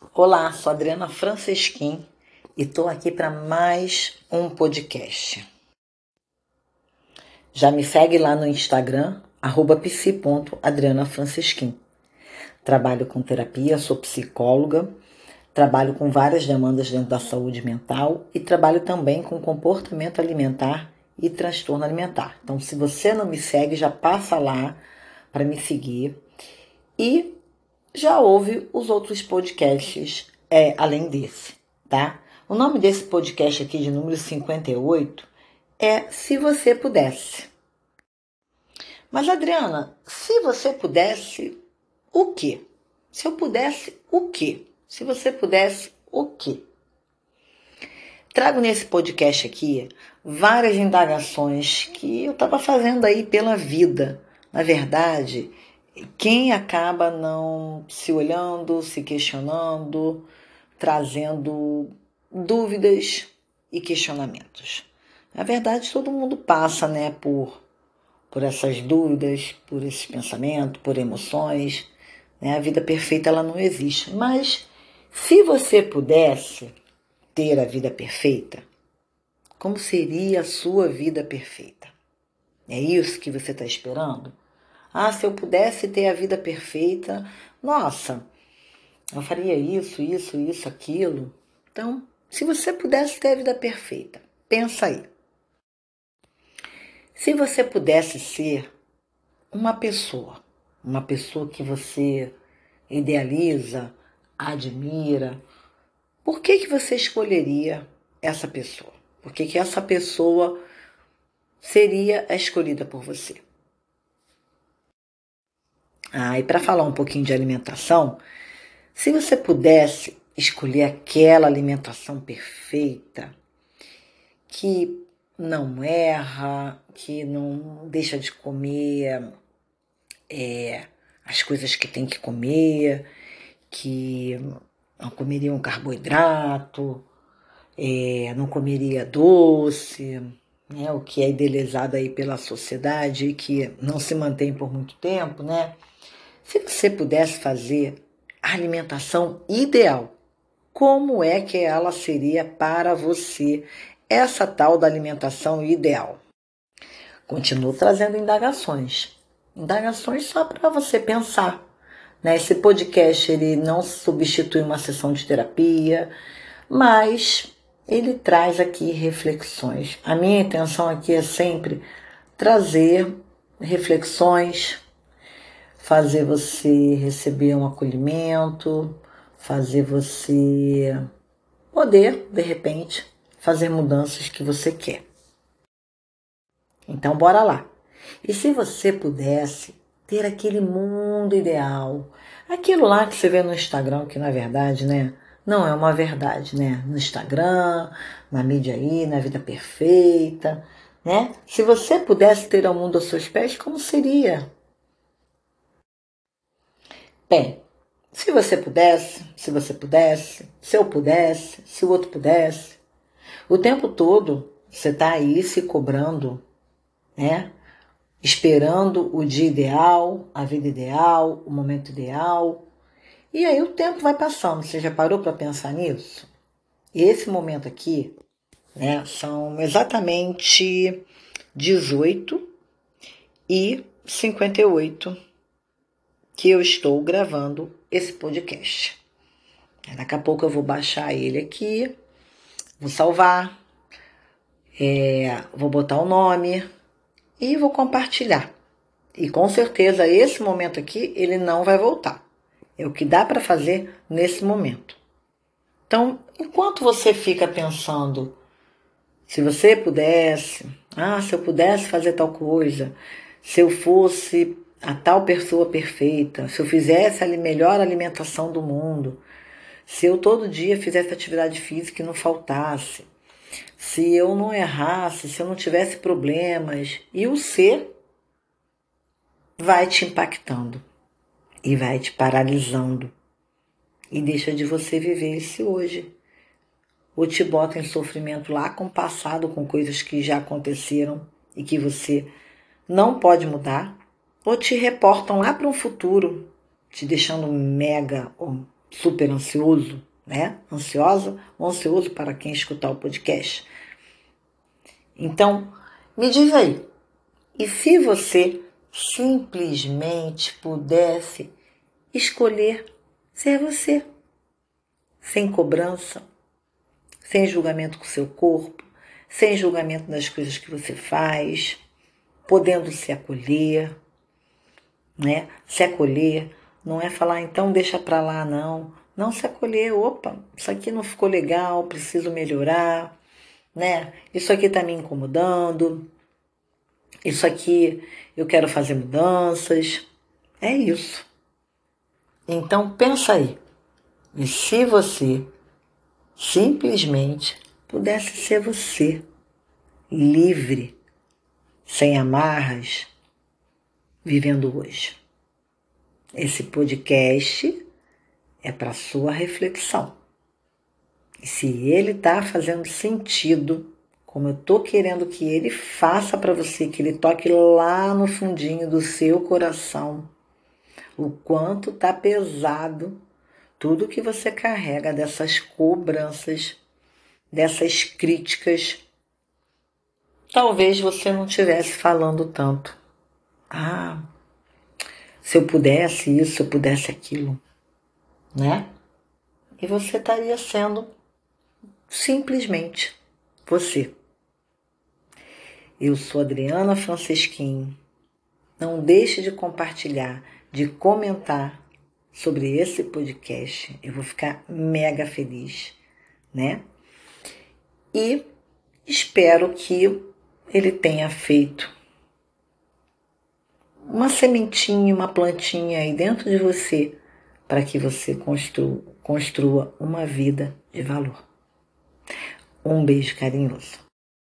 Olá, sou Adriana Francesquim e estou aqui para mais um podcast. Já me segue lá no Instagram, arroba psi.adrianafrancesquim. Trabalho com terapia, sou psicóloga, trabalho com várias demandas dentro da saúde mental e trabalho também com comportamento alimentar e transtorno alimentar. Então, se você não me segue, já passa lá para me seguir. E já ouve os outros podcasts é, além desse, tá? O nome desse podcast aqui, de número 58, é Se Você Pudesse. Mas, Adriana, se você pudesse, o quê? Se eu pudesse, o quê? Se você pudesse, o quê? Trago nesse podcast aqui várias indagações que eu estava fazendo aí pela vida. Na verdade, quem acaba não se olhando, se questionando, trazendo dúvidas e questionamentos. Na verdade, todo mundo passa, né, por por essas dúvidas, por esses pensamentos, por emoções, né? A vida perfeita ela não existe, mas se você pudesse ter a vida perfeita, como seria a sua vida perfeita? É isso que você está esperando? Ah, se eu pudesse ter a vida perfeita, nossa, eu faria isso, isso, isso, aquilo. Então, se você pudesse ter a vida perfeita, pensa aí. Se você pudesse ser uma pessoa, uma pessoa que você idealiza, admira, por que, que você escolheria essa pessoa? Por que, que essa pessoa seria a escolhida por você? Ah, e para falar um pouquinho de alimentação, se você pudesse escolher aquela alimentação perfeita, que não erra, que não deixa de comer é, as coisas que tem que comer, que não comeria um carboidrato, é, não comeria doce, né, o que é idealizado aí pela sociedade e que não se mantém por muito tempo, né? Se você pudesse fazer a alimentação ideal, como é que ela seria para você, essa tal da alimentação ideal? Continuo trazendo indagações. Indagações só para você pensar. Né? Esse podcast ele não substitui uma sessão de terapia, mas ele traz aqui reflexões. A minha intenção aqui é sempre trazer reflexões, fazer você receber um acolhimento, fazer você poder, de repente, fazer mudanças que você quer. Então, bora lá. E se você pudesse ter aquele mundo ideal, aquilo lá que você vê no Instagram, que na verdade, né, não é uma verdade, né? No Instagram, na mídia aí, na vida perfeita, né? Se você pudesse ter o mundo aos seus pés, como seria? Bem, se você pudesse, se você pudesse, se eu pudesse, se o outro pudesse, o tempo todo você está aí se cobrando, né? Esperando o dia ideal, a vida ideal, o momento ideal. E aí o tempo vai passando. Você já parou para pensar nisso? E esse momento aqui, né, são exatamente 18 e 58 que eu estou gravando esse podcast. Daqui a pouco eu vou baixar ele aqui, vou salvar, é, vou botar o nome e vou compartilhar. E com certeza esse momento aqui ele não vai voltar. É o que dá para fazer nesse momento. Então, enquanto você fica pensando, se você pudesse, ah, se eu pudesse fazer tal coisa, se eu fosse a tal pessoa perfeita, se eu fizesse a melhor alimentação do mundo, se eu todo dia fizesse atividade física e não faltasse, se eu não errasse, se eu não tivesse problemas, e o ser vai te impactando e vai te paralisando e deixa de você viver esse hoje. Ou te bota em sofrimento lá com o passado, com coisas que já aconteceram e que você não pode mudar ou te reportam lá para um futuro, te deixando mega ou super ansioso, né? Ansiosa ou ansioso para quem escutar o podcast. Então, me diz aí, e se você simplesmente pudesse escolher ser você, sem cobrança, sem julgamento com seu corpo, sem julgamento das coisas que você faz, podendo se acolher, né? Se acolher não é falar então deixa para lá não, não se acolher, opa, isso aqui não ficou legal, preciso melhorar, né? Isso aqui está me incomodando, isso aqui eu quero fazer mudanças. É isso. Então pensa aí. E se você simplesmente pudesse ser você, livre, sem amarras, vivendo hoje? Esse podcast é para sua reflexão. E se ele está fazendo sentido, como eu tô querendo que ele faça para você, que ele toque lá no fundinho do seu coração, o quanto tá pesado tudo que você carrega dessas cobranças, dessas críticas. Talvez você não estivesse falando tanto. Ah, se eu pudesse isso, se eu pudesse aquilo, né? E você estaria sendo simplesmente você. Eu sou Adriana Francisquim. Não deixe de compartilhar, de comentar sobre esse podcast. Eu vou ficar mega feliz, né? E espero que ele tenha feito uma sementinha, uma plantinha aí dentro de você para que você construa, uma vida de valor. Um beijo carinhoso.